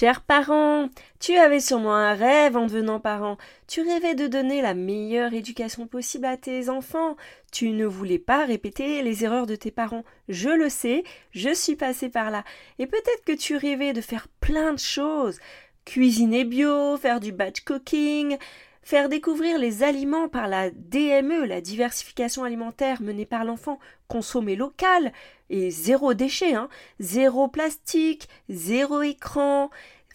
Chers parents, tu avais sûrement un rêve en devenant parent. Tu rêvais de donner la meilleure éducation possible à tes enfants. Tu ne voulais pas répéter les erreurs de tes parents. Je le sais, je suis passée par là. Et peut-être que tu rêvais de faire plein de choses. Cuisiner bio, faire du batch cooking, faire découvrir les aliments par la DME, la diversification alimentaire menée par l'enfant, consommer local et zéro déchet, hein, zéro plastique, zéro écran,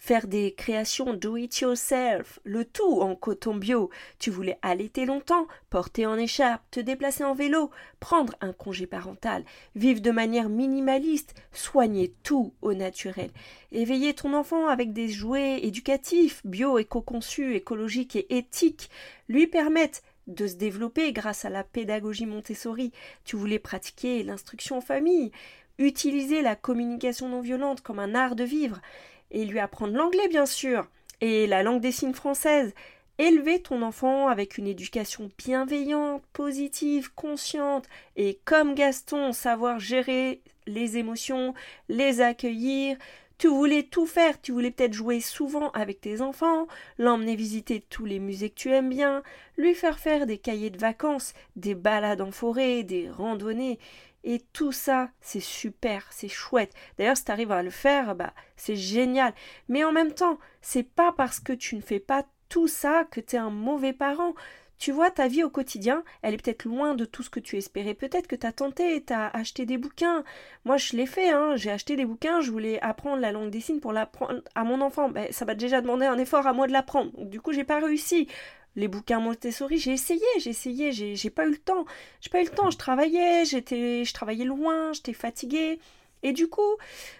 faire des créations do it yourself, le tout en coton bio. Tu voulais allaiter longtemps, porter en écharpe, te déplacer en vélo, prendre un congé parental, vivre de manière minimaliste, soigner tout au naturel, éveiller ton enfant avec des jouets éducatifs, bio, éco-conçus, écologiques et éthiques, lui permettre de se développer grâce à la pédagogie Montessori. Tu voulais pratiquer l'instruction en famille, utiliser la communication non violente comme un art de vivre, et lui apprendre l'anglais bien sûr, et la langue des signes française. Élever ton enfant avec une éducation bienveillante, positive, consciente, et comme Gaston, savoir gérer les émotions, les accueillir. Tu voulais tout faire, tu voulais peut-être jouer souvent avec tes enfants, l'emmener visiter tous les musées que tu aimes bien, lui faire faire des cahiers de vacances, des balades en forêt, des randonnées. Et tout ça, c'est super, c'est chouette. D'ailleurs, si tu arrives à le faire, bah, c'est génial. Mais en même temps, c'est pas parce que tu ne fais pas tout ça que tu es un mauvais parent. Tu vois, ta vie au quotidien, elle est peut-être loin de tout ce que tu espérais. Peut-être que tu as tenté, tu as acheté des bouquins. Moi, je l'ai fait, hein. j'ai acheté des bouquins, je voulais apprendre la langue des signes pour l'apprendre à mon enfant. Ben, ça m'a déjà demandé un effort à moi de l'apprendre. Du coup, j'ai pas réussi les bouquins Montessori, j'ai essayé, j'ai essayé, j'ai pas eu le temps. J'ai pas eu le temps, je travaillais, j'étais je travaillais loin, j'étais fatiguée. Et du coup,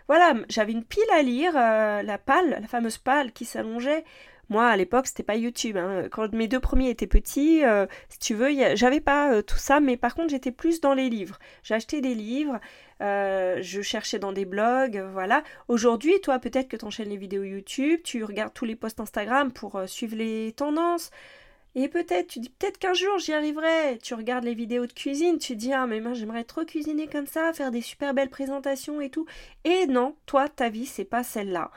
voilà, j'avais une pile à lire, euh, la pâle, la fameuse pâle qui s'allongeait. Moi, à l'époque, c'était pas YouTube. Hein. Quand mes deux premiers étaient petits, euh, si tu veux, j'avais pas euh, tout ça, mais par contre, j'étais plus dans les livres. J'achetais des livres, je cherchais dans des blogs, voilà. Aujourd'hui, toi, peut-être que tu enchaînes les vidéos YouTube, tu regardes tous les posts Instagram pour suivre les tendances. Et peut-être, tu dis peut-être qu'un jour j'y arriverai. Tu regardes les vidéos de cuisine, tu dis ah mais moi j'aimerais trop cuisiner comme ça, faire des super belles présentations et tout. Et non, toi ta vie c'est pas celle-là.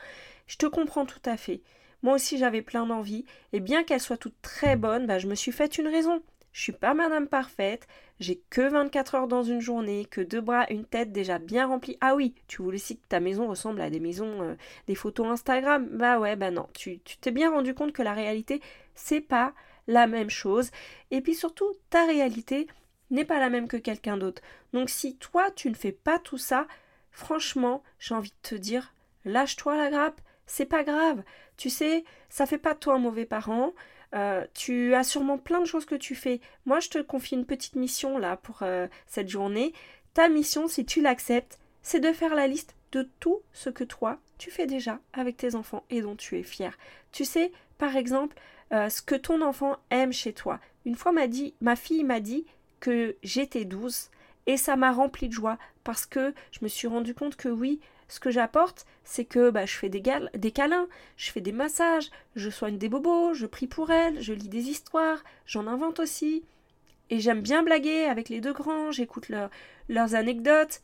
Je te comprends tout à fait. Moi aussi j'avais plein d'envie et bien qu'elle soit toute très bonne, bah, je me suis faite une raison. Je suis pas madame parfaite, j'ai que 24 heures dans une journée, que deux bras, une tête déjà bien remplie. Ah oui, tu voulais aussi que ta maison ressemble à des maisons, euh, des photos Instagram. Bah ouais, bah non, tu t'es bien rendu compte que la réalité, c'est pas la même chose. Et puis surtout, ta réalité n'est pas la même que quelqu'un d'autre. Donc si toi, tu ne fais pas tout ça, franchement, j'ai envie de te dire, lâche-toi la grappe, c'est pas grave. Tu sais, ça fait pas de toi un mauvais parent. Euh, tu as sûrement plein de choses que tu fais. Moi, je te confie une petite mission là pour euh, cette journée. Ta mission, si tu l'acceptes, c'est de faire la liste de tout ce que toi, tu fais déjà avec tes enfants et dont tu es fier. Tu sais, par exemple, euh, ce que ton enfant aime chez toi. Une fois, m'a dit, ma fille m'a dit que j'étais douce et ça m'a rempli de joie parce que je me suis rendu compte que oui, ce que j'apporte, c'est que bah, je fais des, des câlins, je fais des massages, je soigne des bobos, je prie pour elle, je lis des histoires, j'en invente aussi. Et j'aime bien blaguer avec les deux grands, j'écoute leurs anecdotes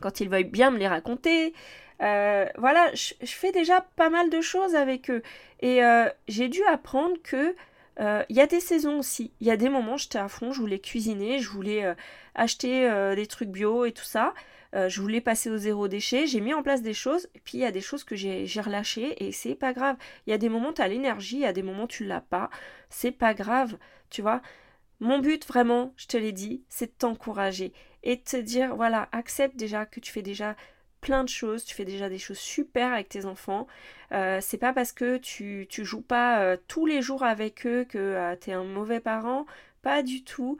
quand ils veulent bien me les raconter. Euh, voilà, je, fais déjà pas mal de choses avec eux. Et euh, j'ai dû apprendre que euh, il y a des saisons aussi. Il y a des moments, j'étais à fond, je voulais cuisiner, je voulais acheter des trucs bio et tout ça. je voulais passer au zéro déchet. J'ai mis en place des choses. Et puis il y a des choses que j'ai relâchées et c'est pas grave. Il y a des moments, tu as l'énergie, il y a des moments, tu l'as pas. C'est pas grave, tu vois. Mon but vraiment, je te l'ai dit, c'est de t'encourager et de te dire voilà, accepte déjà que tu fais déjà plein de choses, tu fais déjà des choses super avec tes enfants. Euh, c'est pas parce que tu, joues pas euh, tous les jours avec eux que euh, tu es un mauvais parent, pas du tout.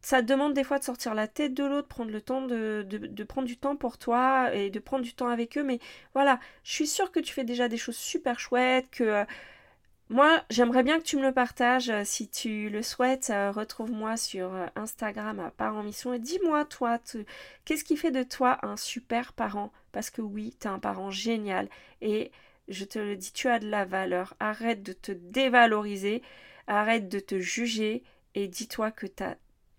Ça te demande des fois de sortir la tête de l'autre, prendre le temps de, de, prendre du temps pour toi et de prendre du temps avec eux. Mais voilà, je suis sûre que tu fais déjà des choses super chouettes, que moi, j'aimerais bien que tu me le partages. Euh, si tu le souhaites, euh, retrouve-moi sur euh, Instagram à Parents Mission et dis-moi, toi, qu'est-ce qui fait de toi un super parent? Parce que oui, tu es un parent génial et je te le dis, tu as de la valeur. Arrête de te dévaloriser, arrête de te juger et dis-toi que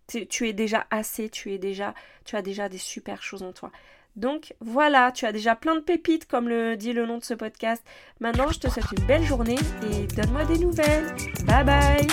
tu es déjà assez, tu as déjà des super choses en toi. Donc voilà, tu as déjà plein de pépites comme le dit le nom de ce podcast. Maintenant, je te souhaite une belle journée et donne-moi des nouvelles. Bye bye.